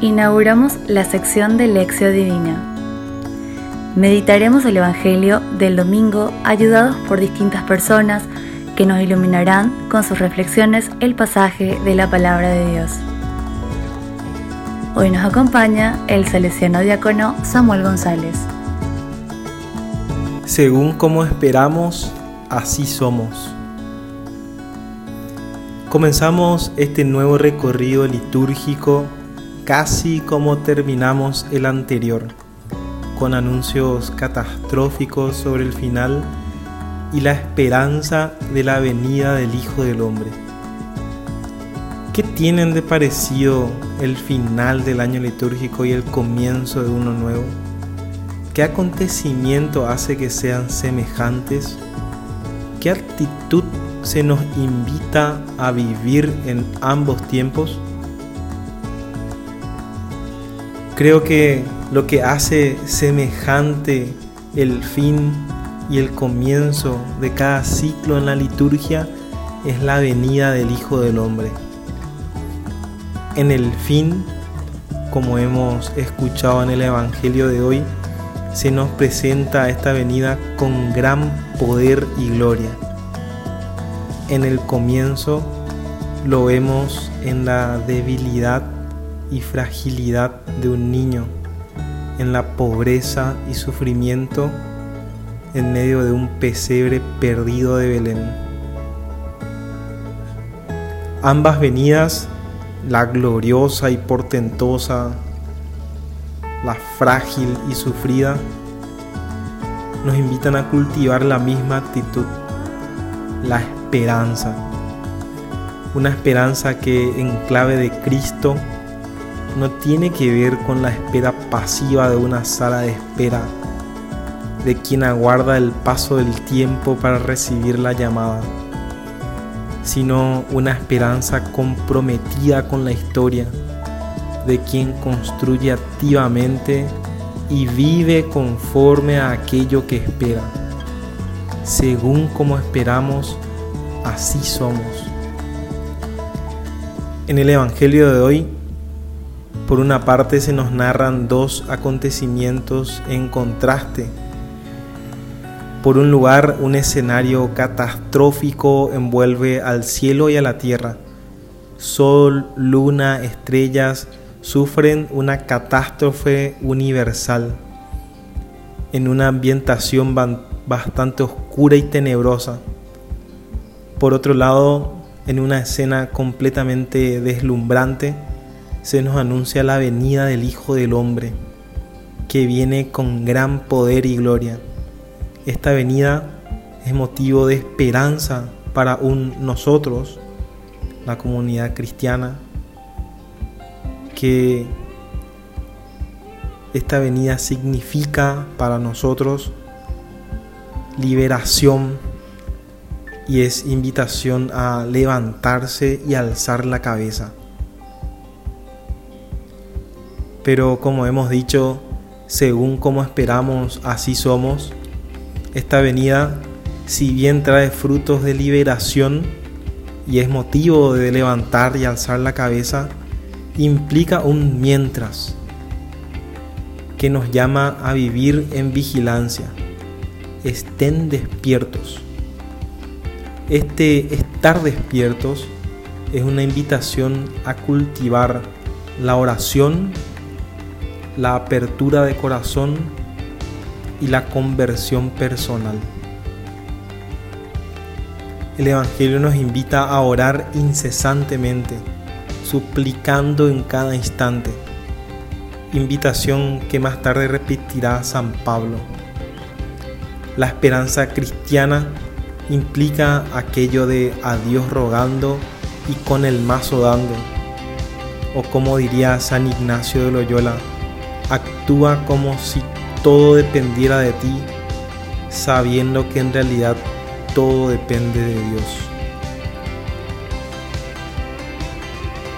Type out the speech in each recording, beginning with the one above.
inauguramos la sección de Lección Divina. Meditaremos el Evangelio del domingo ayudados por distintas personas que nos iluminarán con sus reflexiones el pasaje de la palabra de Dios. Hoy nos acompaña el salesiano diácono Samuel González. Según como esperamos, así somos. Comenzamos este nuevo recorrido litúrgico casi como terminamos el anterior, con anuncios catastróficos sobre el final y la esperanza de la venida del Hijo del Hombre. ¿Qué tienen de parecido el final del año litúrgico y el comienzo de uno nuevo? ¿Qué acontecimiento hace que sean semejantes? ¿Qué actitud se nos invita a vivir en ambos tiempos? Creo que lo que hace semejante el fin y el comienzo de cada ciclo en la liturgia es la venida del Hijo del Hombre. En el fin, como hemos escuchado en el Evangelio de hoy, se nos presenta esta venida con gran poder y gloria en el comienzo lo vemos en la debilidad y fragilidad de un niño, en la pobreza y sufrimiento en medio de un pesebre perdido de Belén. Ambas venidas, la gloriosa y portentosa, la frágil y sufrida, nos invitan a cultivar la misma actitud, la esperanza. Una esperanza que en clave de Cristo no tiene que ver con la espera pasiva de una sala de espera, de quien aguarda el paso del tiempo para recibir la llamada, sino una esperanza comprometida con la historia, de quien construye activamente y vive conforme a aquello que espera, según como esperamos así somos. En el Evangelio de hoy, por una parte se nos narran dos acontecimientos en contraste. Por un lugar, un escenario catastrófico envuelve al cielo y a la tierra. Sol, luna, estrellas sufren una catástrofe universal en una ambientación bastante oscura y tenebrosa. Por otro lado, en una escena completamente deslumbrante, se nos anuncia la venida del Hijo del Hombre, que viene con gran poder y gloria. Esta venida es motivo de esperanza para un nosotros, la comunidad cristiana, que esta venida significa para nosotros liberación y es invitación a levantarse y alzar la cabeza. Pero como hemos dicho, según como esperamos, así somos. Esta venida, si bien trae frutos de liberación y es motivo de levantar y alzar la cabeza, implica un mientras que nos llama a vivir en vigilancia. Estén despiertos este estar despiertos es una invitación a cultivar la oración, la apertura de corazón y la conversión personal. El Evangelio nos invita a orar incesantemente, suplicando en cada instante. Invitación que más tarde repetirá San Pablo. La esperanza cristiana implica aquello de a Dios rogando y con el mazo dando, o como diría San Ignacio de Loyola, Actúa como si todo dependiera de ti, sabiendo que en realidad todo depende de Dios.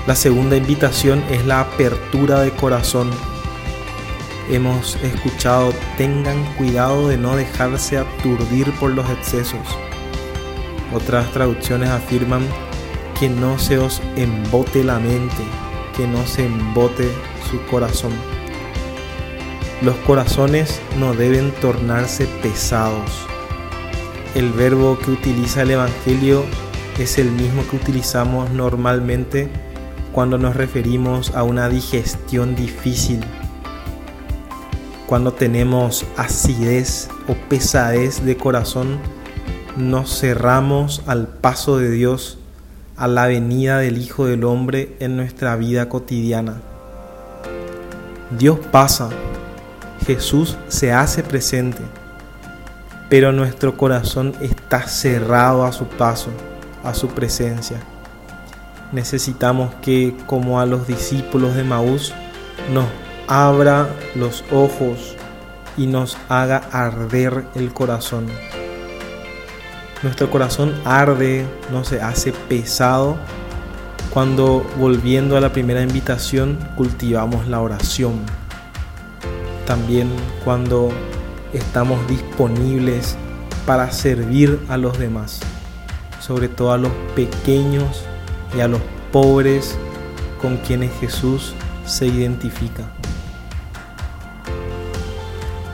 La segunda invitación es la apertura de corazón. Hemos escuchado, tengan cuidado de no dejarse aturdir por los excesos. Otras traducciones afirman que no se os embote la mente, que no se embote su corazón. Los corazones no deben tornarse pesados. El verbo que utiliza el Evangelio es el mismo que utilizamos normalmente cuando nos referimos a una digestión difícil, cuando tenemos acidez o pesadez de corazón, nos cerramos al paso de Dios, a la venida del Hijo del Hombre en nuestra vida cotidiana. Dios pasa, Jesús se hace presente, pero nuestro corazón está cerrado a su paso, a su presencia. Necesitamos que, como a los discípulos de Maús, nos abra los ojos y nos haga arder el corazón. Nuestro corazón arde, no se hace pesado cuando volviendo a la primera invitación cultivamos la oración. También cuando estamos disponibles para servir a los demás, sobre todo a los pequeños y a los pobres con quienes Jesús se identifica.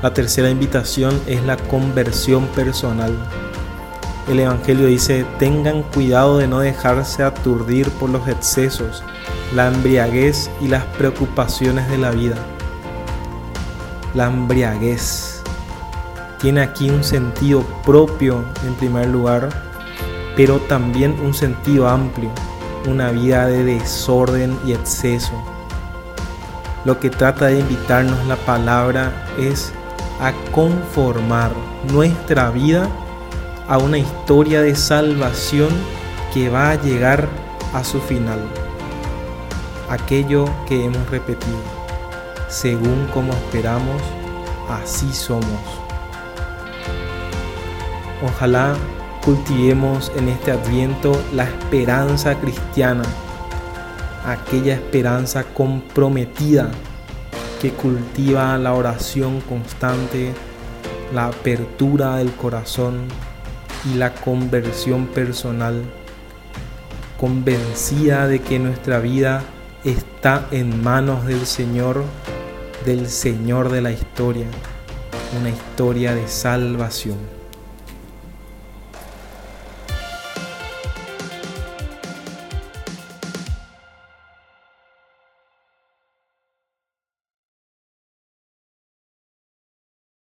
La tercera invitación es la conversión personal. El Evangelio dice, tengan cuidado de no dejarse aturdir por los excesos, la embriaguez y las preocupaciones de la vida. La embriaguez tiene aquí un sentido propio en primer lugar, pero también un sentido amplio una vida de desorden y exceso. Lo que trata de invitarnos la palabra es a conformar nuestra vida a una historia de salvación que va a llegar a su final. Aquello que hemos repetido, según como esperamos, así somos. Ojalá cultivemos en este adviento la esperanza cristiana, aquella esperanza comprometida que cultiva la oración constante, la apertura del corazón y la conversión personal, convencida de que nuestra vida está en manos del Señor, del Señor de la historia, una historia de salvación.